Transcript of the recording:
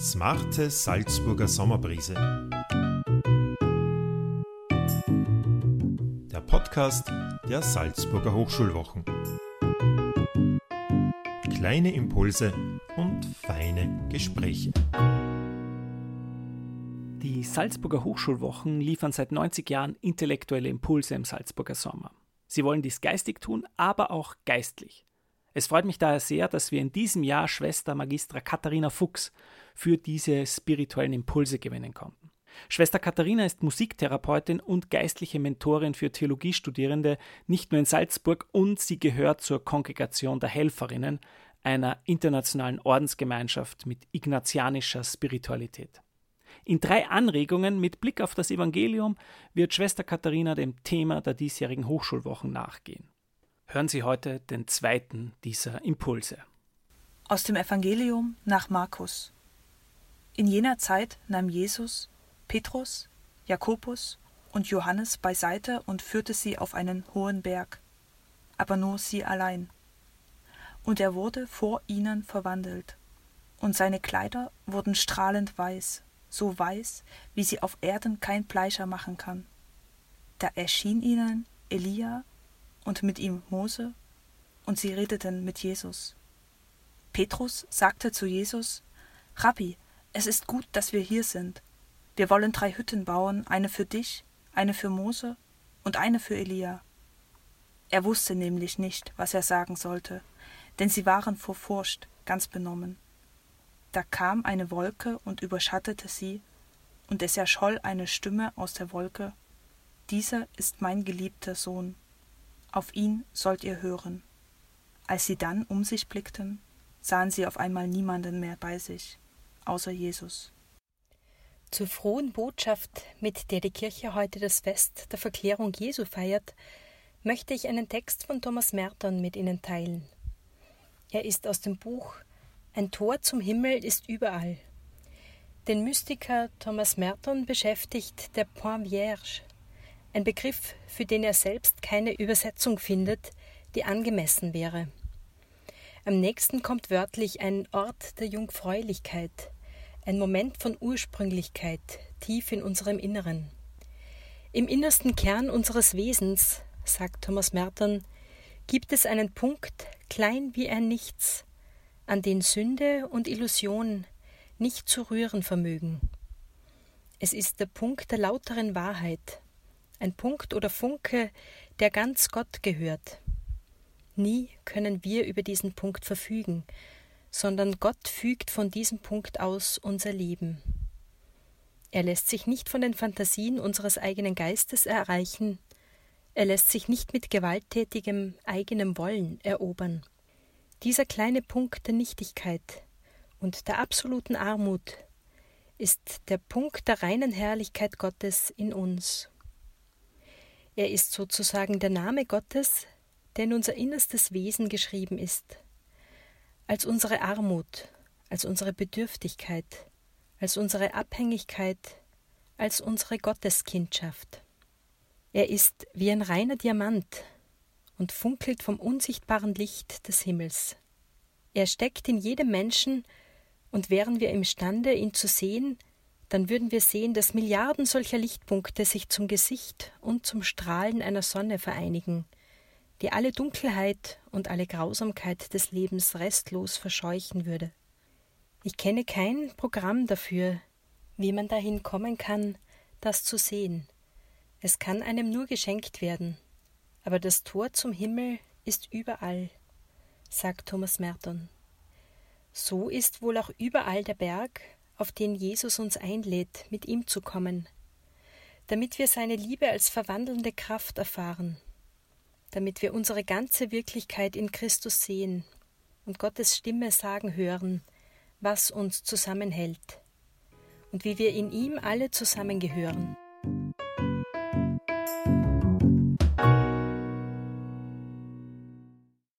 Smarte Salzburger Sommerbrise. Der Podcast der Salzburger Hochschulwochen. Kleine Impulse und feine Gespräche. Die Salzburger Hochschulwochen liefern seit 90 Jahren intellektuelle Impulse im Salzburger Sommer. Sie wollen dies geistig tun, aber auch geistlich. Es freut mich daher sehr, dass wir in diesem Jahr Schwester Magistra Katharina Fuchs für diese spirituellen Impulse gewinnen konnten. Schwester Katharina ist Musiktherapeutin und geistliche Mentorin für Theologiestudierende nicht nur in Salzburg und sie gehört zur Kongregation der Helferinnen, einer internationalen Ordensgemeinschaft mit ignatianischer Spiritualität. In drei Anregungen mit Blick auf das Evangelium wird Schwester Katharina dem Thema der diesjährigen Hochschulwochen nachgehen. Hören Sie heute den zweiten dieser Impulse. Aus dem Evangelium nach Markus. In jener Zeit nahm Jesus Petrus, Jakobus und Johannes beiseite und führte sie auf einen hohen Berg, aber nur sie allein. Und er wurde vor ihnen verwandelt, und seine Kleider wurden strahlend weiß, so weiß, wie sie auf Erden kein Fleischer machen kann. Da erschien ihnen Elia und mit ihm Mose, und sie redeten mit Jesus. Petrus sagte zu Jesus, Rabbi, es ist gut, dass wir hier sind. Wir wollen drei Hütten bauen, eine für dich, eine für Mose und eine für Elia. Er wusste nämlich nicht, was er sagen sollte, denn sie waren vor Furcht ganz benommen. Da kam eine Wolke und überschattete sie, und es erscholl eine Stimme aus der Wolke Dieser ist mein geliebter Sohn, auf ihn sollt ihr hören. Als sie dann um sich blickten, sahen sie auf einmal niemanden mehr bei sich, außer Jesus. Zur frohen Botschaft, mit der die Kirche heute das Fest der Verklärung Jesu feiert, möchte ich einen Text von Thomas Merton mit Ihnen teilen. Er ist aus dem Buch Ein Tor zum Himmel ist überall. Den Mystiker Thomas Merton beschäftigt der Point Vierge, ein Begriff, für den er selbst keine Übersetzung findet, die angemessen wäre. Am nächsten kommt wörtlich ein Ort der Jungfräulichkeit, ein Moment von Ursprünglichkeit tief in unserem Inneren. Im innersten Kern unseres Wesens, sagt Thomas Merton, gibt es einen Punkt, klein wie ein Nichts, an den Sünde und Illusion nicht zu rühren vermögen. Es ist der Punkt der lauteren Wahrheit, ein Punkt oder Funke, der ganz Gott gehört. Nie können wir über diesen Punkt verfügen, sondern Gott fügt von diesem Punkt aus unser Leben. Er lässt sich nicht von den Fantasien unseres eigenen Geistes erreichen, er lässt sich nicht mit gewalttätigem eigenem Wollen erobern. Dieser kleine Punkt der Nichtigkeit und der absoluten Armut ist der Punkt der reinen Herrlichkeit Gottes in uns. Er ist sozusagen der Name Gottes, der in unser innerstes Wesen geschrieben ist, als unsere Armut, als unsere Bedürftigkeit, als unsere Abhängigkeit, als unsere Gotteskindschaft. Er ist wie ein reiner Diamant und funkelt vom unsichtbaren Licht des Himmels. Er steckt in jedem Menschen, und wären wir imstande, ihn zu sehen, dann würden wir sehen, dass Milliarden solcher Lichtpunkte sich zum Gesicht und zum Strahlen einer Sonne vereinigen, die alle Dunkelheit und alle Grausamkeit des Lebens restlos verscheuchen würde. Ich kenne kein Programm dafür, wie man dahin kommen kann, das zu sehen. Es kann einem nur geschenkt werden, aber das Tor zum Himmel ist überall, sagt Thomas Merton. So ist wohl auch überall der Berg, auf den Jesus uns einlädt, mit ihm zu kommen, damit wir seine Liebe als verwandelnde Kraft erfahren, damit wir unsere ganze Wirklichkeit in Christus sehen und Gottes Stimme sagen hören, was uns zusammenhält und wie wir in ihm alle zusammengehören.